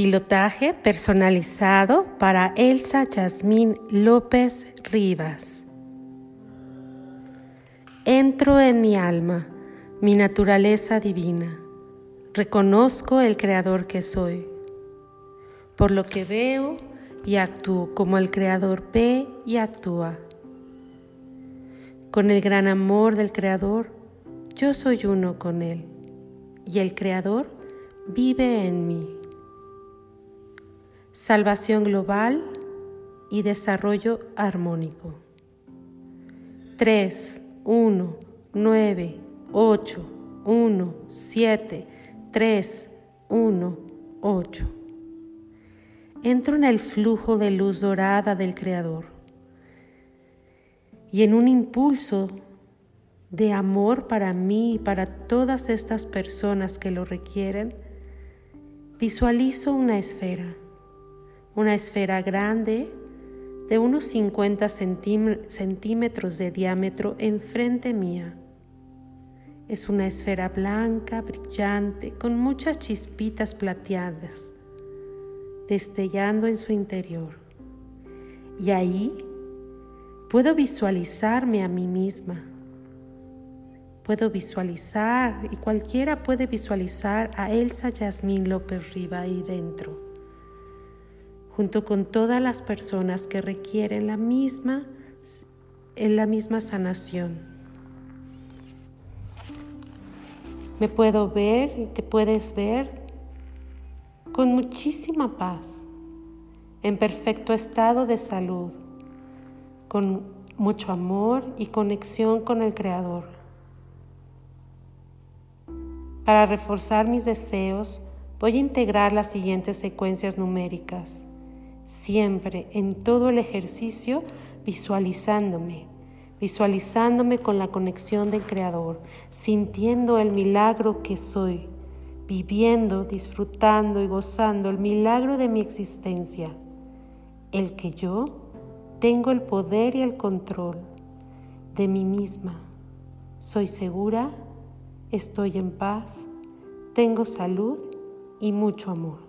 Pilotaje personalizado para Elsa Yasmín López Rivas. Entro en mi alma, mi naturaleza divina. Reconozco el creador que soy. Por lo que veo y actúo como el creador ve y actúa. Con el gran amor del creador, yo soy uno con él y el creador vive en mí salvación global y desarrollo armónico. 3, 1, 9, 8, 1, 7, 3, 1, 8. Entro en el flujo de luz dorada del Creador y en un impulso de amor para mí y para todas estas personas que lo requieren, visualizo una esfera una esfera grande de unos 50 centímetros de diámetro enfrente mía. Es una esfera blanca, brillante, con muchas chispitas plateadas, destellando en su interior. Y ahí puedo visualizarme a mí misma. Puedo visualizar, y cualquiera puede visualizar a Elsa Yasmín López Riva ahí dentro junto con todas las personas que requieren la misma, en la misma sanación. Me puedo ver y te puedes ver con muchísima paz, en perfecto estado de salud, con mucho amor y conexión con el Creador. Para reforzar mis deseos, voy a integrar las siguientes secuencias numéricas siempre en todo el ejercicio visualizándome, visualizándome con la conexión del Creador, sintiendo el milagro que soy, viviendo, disfrutando y gozando el milagro de mi existencia, el que yo tengo el poder y el control de mí misma. Soy segura, estoy en paz, tengo salud y mucho amor.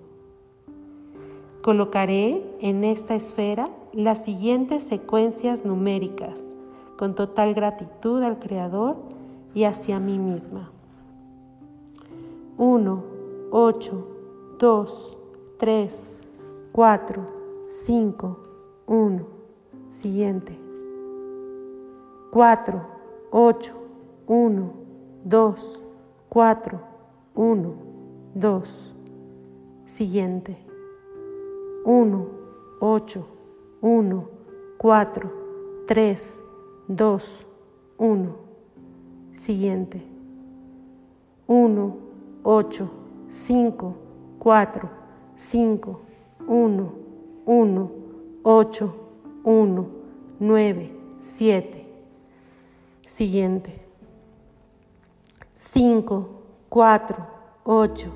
Colocaré en esta esfera las siguientes secuencias numéricas con total gratitud al Creador y hacia mí misma. 1, 8, 2, 3, 4, 5, 1. Siguiente. 4, 8, 1, 2, 4, 1, 2. Siguiente. 1, 8, 1, 4, 3, 2, 1. Siguiente. 1, 8, 5, 4, 5, 1, 1, 8, 1, 9, 7. Siguiente. 5, 4, 8,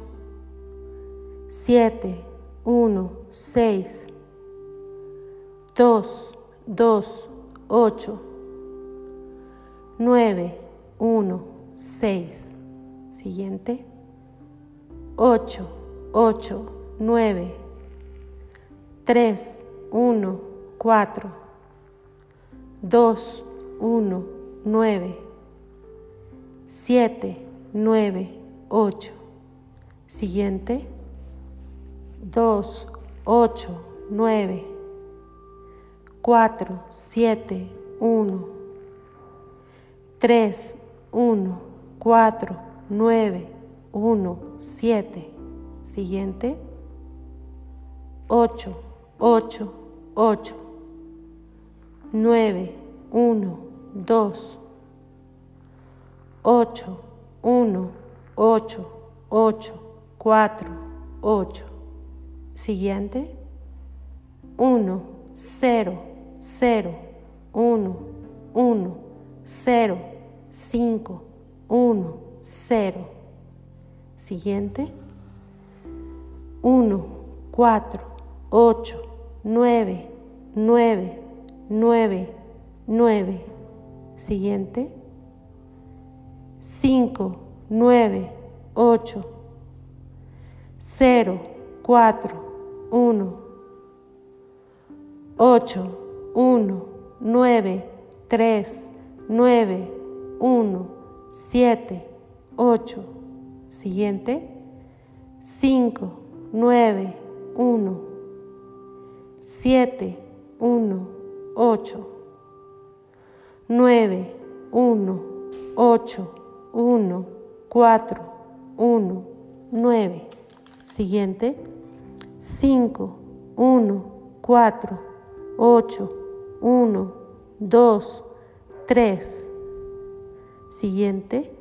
7, 1, 6, 2, 2, 8, 9, 1, 6. Siguiente. 8, 8, 9, 3, 1, 4, 2, 1, 9, 7, 9, 8. Siguiente. 2, 8, 9, 4, 7, 1, 3, 1, 4, 9, 1, 7. Siguiente. 8, 8, 8, 9, 1, 2, 8, 1, 8, 8, 4, 8. Siguiente. 1, 0, 0, 1, 1, 0, 5, 1, 0. Siguiente. 1, 4, 8, 9, 9, 9, 9. Siguiente. 5, 9, 8, 0, 4, 1, 8, 1, 9, 3, 9, 1, 7, 8. Siguiente. 5, 9, 1, 7, 1, 8. 9, 1, 8, 1, 4, 1, 9. Siguiente. 5, 1, 4, 8, 1, 2, 3. Siguiente.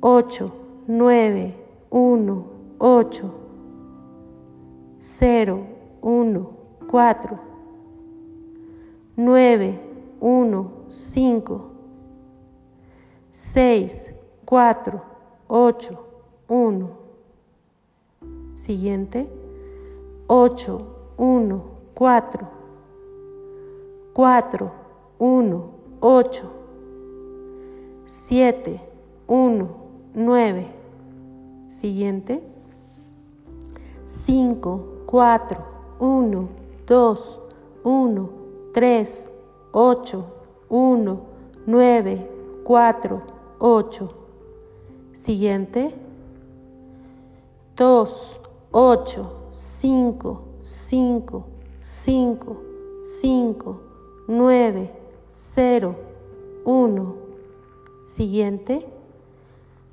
8, 9, 1, 8, 0, 1, 4, 9, 1, 5, 6, 4, 8, 1. Siguiente. 8, 1, 4, 4, 1, 8, 7, 1, 9. Siguiente. 5, 4, 1, 2, 1, 3, 8, 1, 9, 4, 8. Siguiente. 2, 8, 5, 5, 5, 5, 9, 0, 1. Siguiente.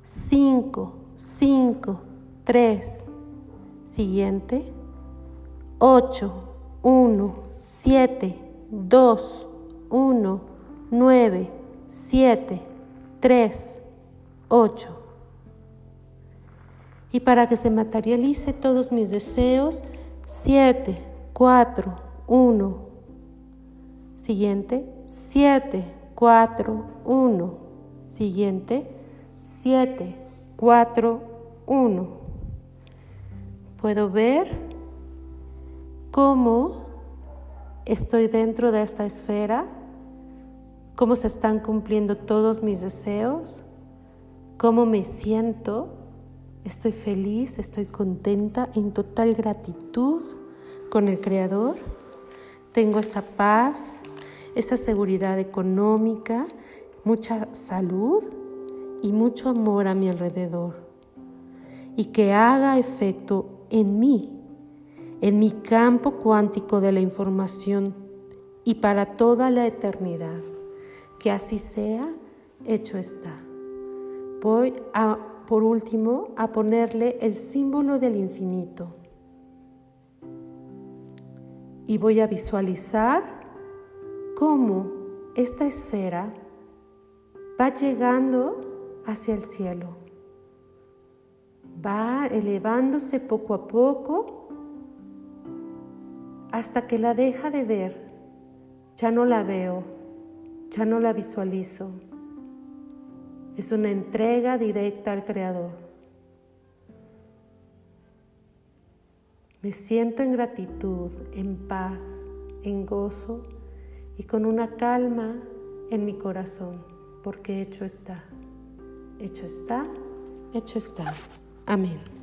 5, 5, 3. Siguiente. 8, 1, 7, 2, 1, 9, 7, 3, 8. Y para que se materialice todos mis deseos, 7, 4, 1. Siguiente, 7, 4, 1. Siguiente, 7, 4, 1. Puedo ver cómo estoy dentro de esta esfera, cómo se están cumpliendo todos mis deseos, cómo me siento, estoy feliz, estoy contenta, en total gratitud con el Creador, tengo esa paz, esa seguridad económica, mucha salud y mucho amor a mi alrededor y que haga efecto en mí, en mi campo cuántico de la información y para toda la eternidad. Que así sea, hecho está. Voy a, por último, a ponerle el símbolo del infinito. Y voy a visualizar cómo esta esfera va llegando hacia el cielo. Va elevándose poco a poco hasta que la deja de ver. Ya no la veo, ya no la visualizo. Es una entrega directa al Creador. Me siento en gratitud, en paz, en gozo y con una calma en mi corazón, porque hecho está, hecho está, hecho está. Amén.